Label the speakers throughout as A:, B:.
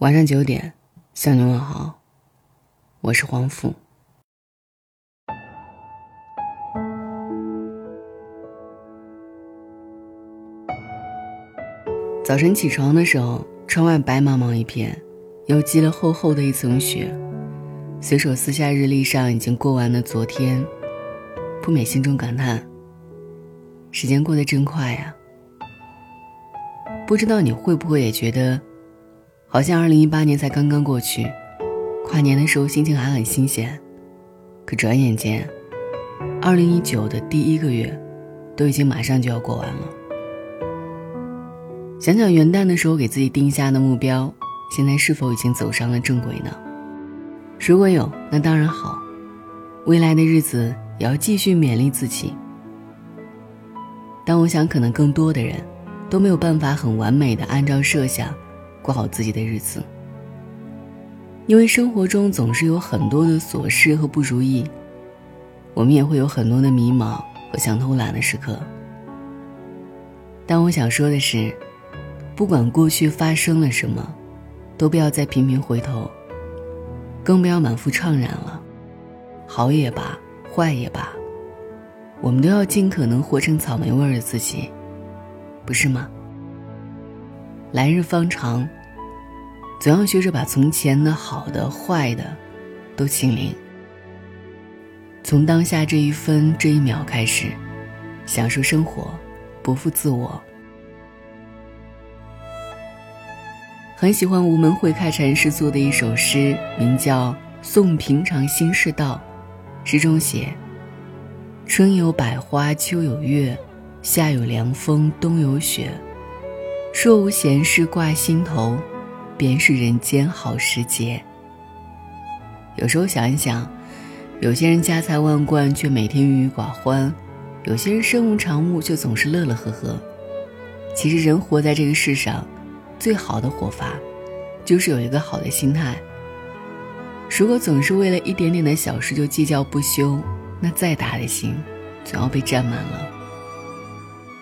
A: 晚上九点，向你问好，我是黄甫。早晨起床的时候，窗外白茫茫一片，又积了厚厚的一层雪。随手撕下日历上已经过完的昨天，不免心中感叹：时间过得真快呀！不知道你会不会也觉得，好像二零一八年才刚刚过去，跨年的时候心情还很新鲜，可转眼间，二零一九的第一个月，都已经马上就要过完了。想想元旦的时候给自己定下的目标，现在是否已经走上了正轨呢？如果有，那当然好。未来的日子也要继续勉励自己。但我想，可能更多的人，都没有办法很完美的按照设想，过好自己的日子。因为生活中总是有很多的琐事和不如意，我们也会有很多的迷茫和想偷懒的时刻。但我想说的是。不管过去发生了什么，都不要再频频回头，更不要满腹怅然了。好也罢，坏也罢，我们都要尽可能活成草莓味的自己，不是吗？来日方长，总要学着把从前的好的、坏的都清零。从当下这一分这一秒开始，享受生活，不负自我。很喜欢无门会开禅师做的一首诗，名叫《送平常心事道》。诗中写：“春有百花，秋有月，夏有凉风，冬有雪。若无闲事挂心头，便是人间好时节。”有时候想一想，有些人家财万贯却每天郁郁寡欢，有些人身无长物却总是乐乐呵呵。其实，人活在这个世上。最好的活法，就是有一个好的心态。如果总是为了一点点的小事就计较不休，那再大的心，总要被占满了。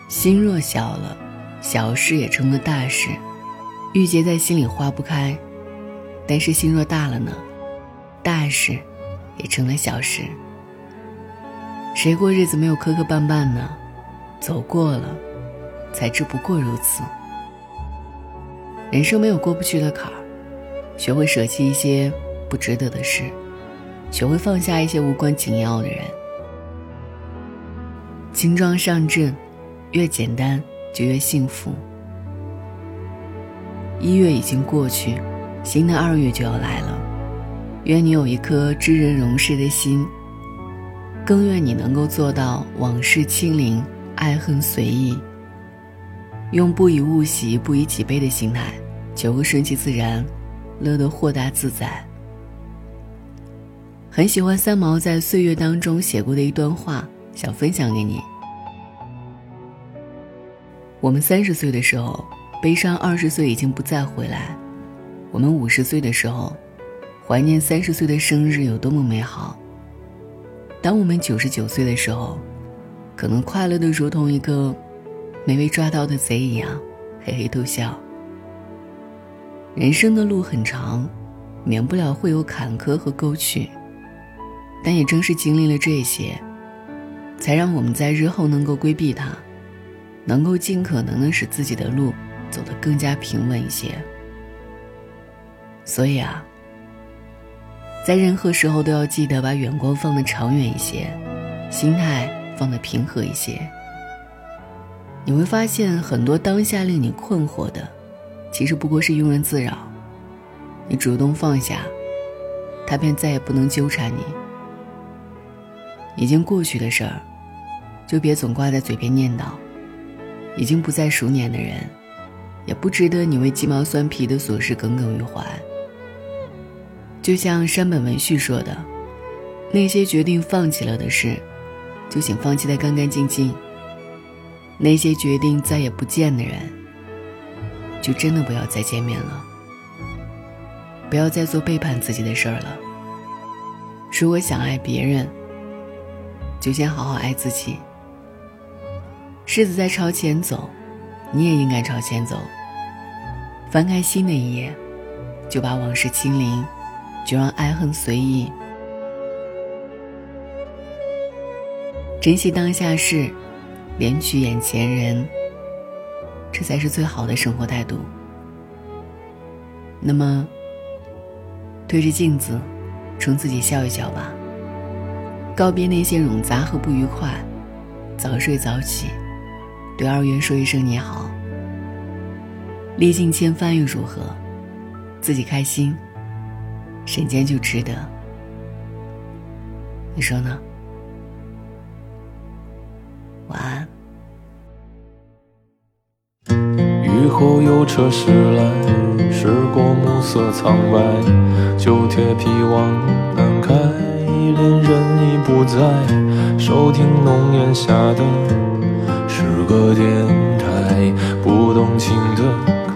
A: 心若小了，小事也成了大事，郁结在心里化不开；但是心若大了呢，大事也成了小事。谁过日子没有磕磕绊绊呢？走过了，才知不过如此。人生没有过不去的坎儿，学会舍弃一些不值得的事，学会放下一些无关紧要的人。轻装上阵，越简单就越幸福。一月已经过去，新的二月就要来了。愿你有一颗知人容事的心，更愿你能够做到往事清零，爱恨随意。用不以物喜，不以己悲的心态。求个顺其自然，乐得豁达自在。很喜欢三毛在《岁月》当中写过的一段话，想分享给你。我们三十岁的时候，悲伤二十岁已经不再回来；我们五十岁的时候，怀念三十岁的生日有多么美好；当我们九十九岁的时候，可能快乐的如同一个没被抓到的贼一样，嘿嘿偷笑。人生的路很长，免不了会有坎坷和沟渠，但也正是经历了这些，才让我们在日后能够规避它，能够尽可能的使自己的路走得更加平稳一些。所以啊，在任何时候都要记得把眼光放得长远一些，心态放得平和一些。你会发现，很多当下令你困惑的。其实不过是庸人自扰，你主动放下，他便再也不能纠缠你。已经过去的事儿，就别总挂在嘴边念叨。已经不再熟年的人，也不值得你为鸡毛蒜皮的琐事耿耿于怀。就像山本文绪说的，那些决定放弃了的事，就请放弃的干干净净。那些决定再也不见的人。就真的不要再见面了，不要再做背叛自己的事儿了。如果想爱别人，就先好好爱自己。日子在朝前走，你也应该朝前走。翻开新的一页，就把往事清零，就让爱恨随意。珍惜当下事，怜取眼前人，这才是最好的生活态度。那么，对着镜子，冲自己笑一笑吧。告别那些冗杂和不愉快，早睡早起，对二月说一声你好。历尽千帆又如何？自己开心，人间就值得。你说呢？晚安。
B: 雨后有车驶来，驶过暮色苍白，旧铁皮往南开，恋人已不在，收听浓烟下的诗歌电台，不动情的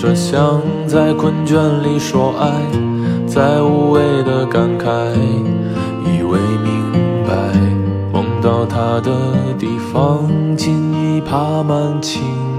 B: 着，像在困倦里说爱，在无谓的感慨，以为明白，梦到他的地方，尽已爬满青。